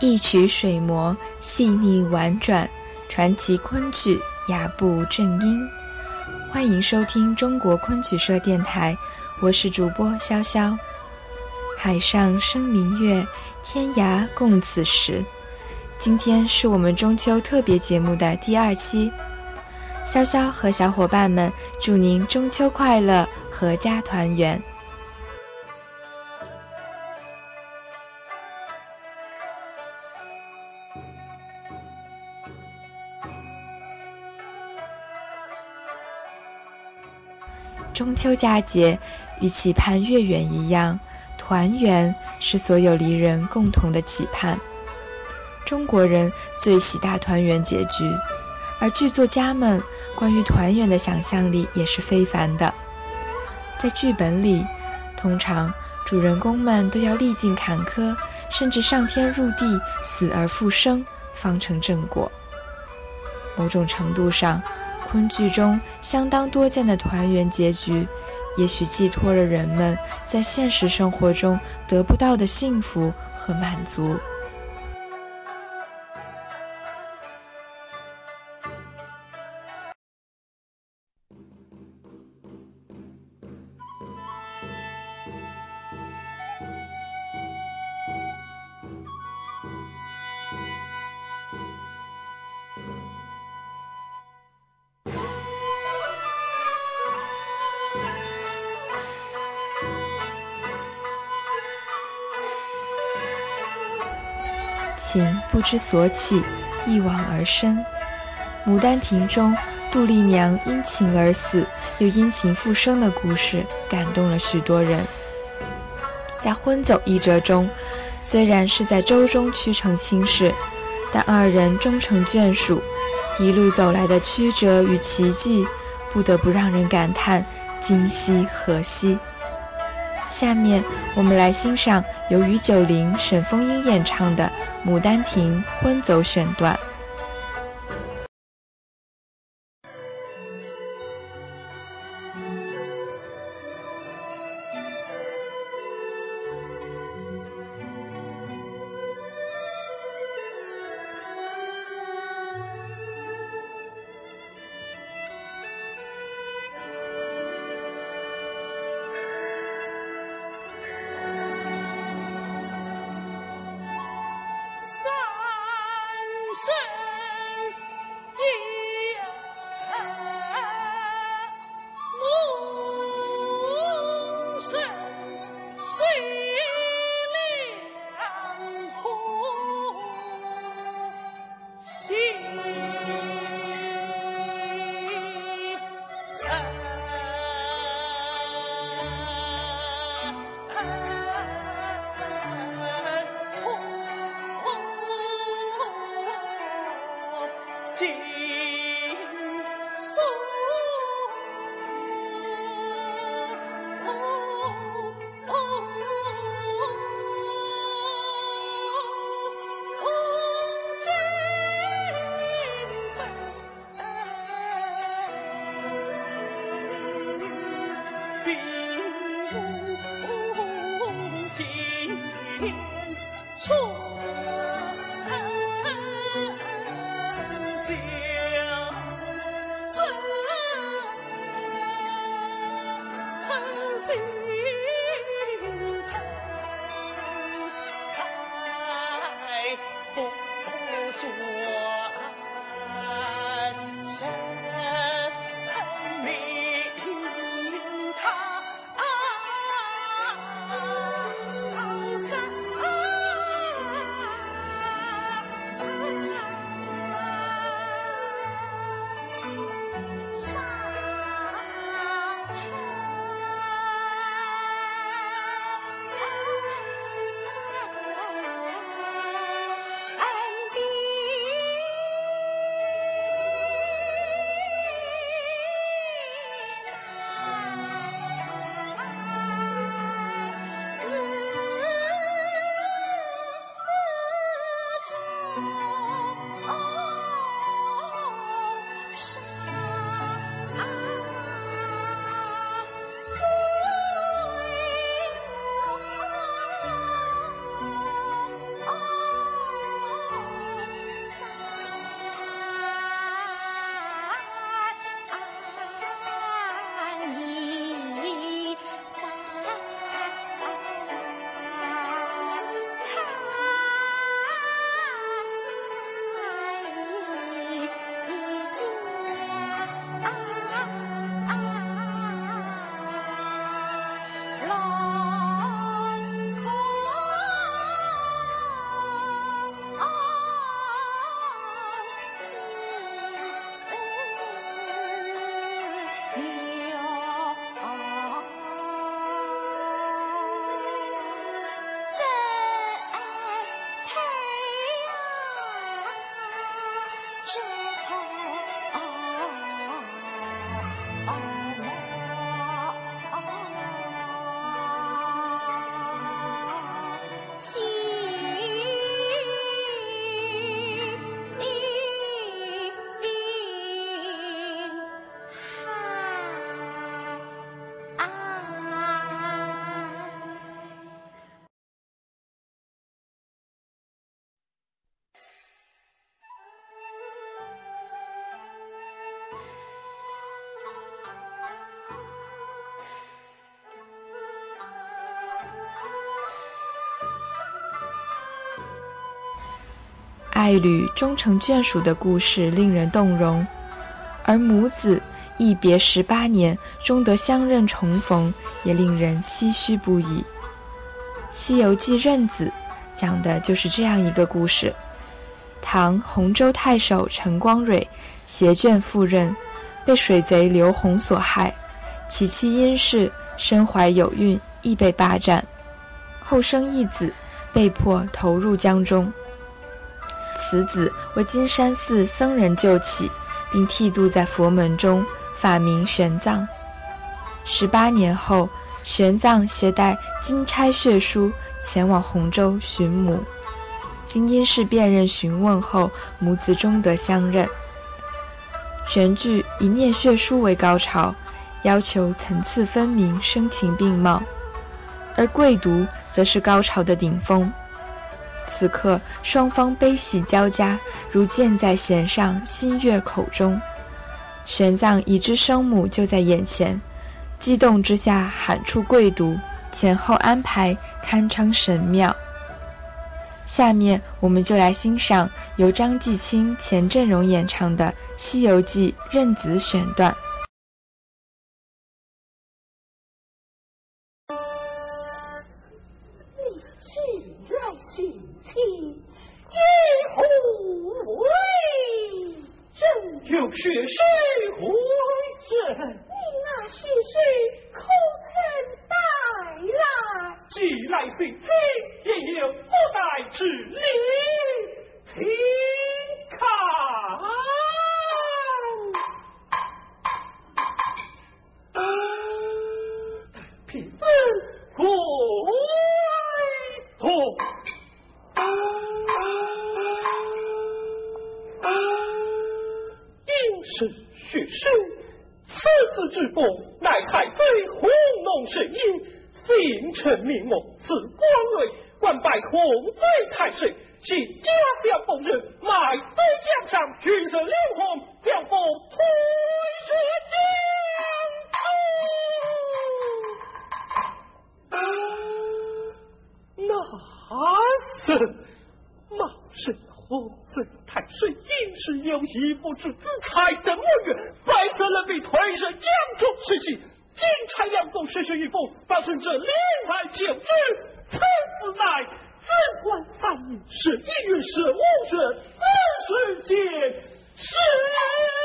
一曲水磨，细腻婉转，传奇昆曲，雅步正音。欢迎收听中国昆曲社电台，我是主播潇潇。海上生明月，天涯共此时。今天是我们中秋特别节目的第二期，潇潇和小伙伴们祝您中秋快乐，阖家团圆。秋佳节，与期盼月圆一样，团圆是所有离人共同的期盼。中国人最喜大团圆结局，而剧作家们关于团圆的想象力也是非凡的。在剧本里，通常主人公们都要历尽坎坷，甚至上天入地、死而复生，方成正果。某种程度上，昆剧中相当多见的团圆结局，也许寄托了人们在现实生活中得不到的幸福和满足。情不知所起，一往而深。《牡丹亭》中杜丽娘因情而死，又因情复生的故事，感动了许多人。在《婚走》一折中，虽然是在舟中曲成亲事，但二人终成眷属，一路走来的曲折与奇迹，不得不让人感叹今夕何夕。下面我们来欣赏由于九龄、沈凤英演唱的。《牡丹亭》婚走选段。爱侣终成眷属的故事令人动容，而母子一别十八年终得相认重逢，也令人唏嘘不已。《西游记》认子讲的就是这样一个故事：唐洪州太守陈光蕊携眷赴任，被水贼刘洪所害，其妻殷氏身怀有孕，亦被霸占，后生一子，被迫投入江中。此子为金山寺僧人救起，并剃度在佛门中，法名玄奘。十八年后，玄奘携带金钗血书前往洪州寻母，经因事辨认询问后，母子终得相认。全剧以念血书为高潮，要求层次分明、声情并茂，而跪读则是高潮的顶峰。此刻，双方悲喜交加，如箭在弦上，心悦口中。玄奘已知生母就在眼前，激动之下喊出跪读，前后安排堪称神妙。下面我们就来欣赏由张继清、钱振荣演唱的《西游记》认子选段。血水回正，你那血水可曾带来？既来寻亲，也有不待之理。姓陈名望，字光瑞，官拜洪水太岁，系家乡奉人，卖走江上，军色流红，两风推射江那是冒失洪水。太岁应是有喜不知子才的模样，白色人被推上江中实习，金钗两公实施一封，保存着另外九之，此子乃自官三年，是一月十五日，二十间是。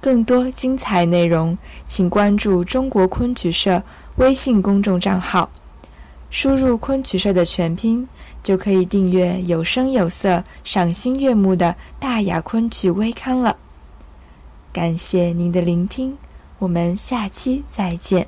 更多精彩内容，请关注中国昆曲社微信公众账号，输入“昆曲社”的全拼，就可以订阅有声有色、赏心悦目的大雅昆曲微刊了。感谢您的聆听，我们下期再见。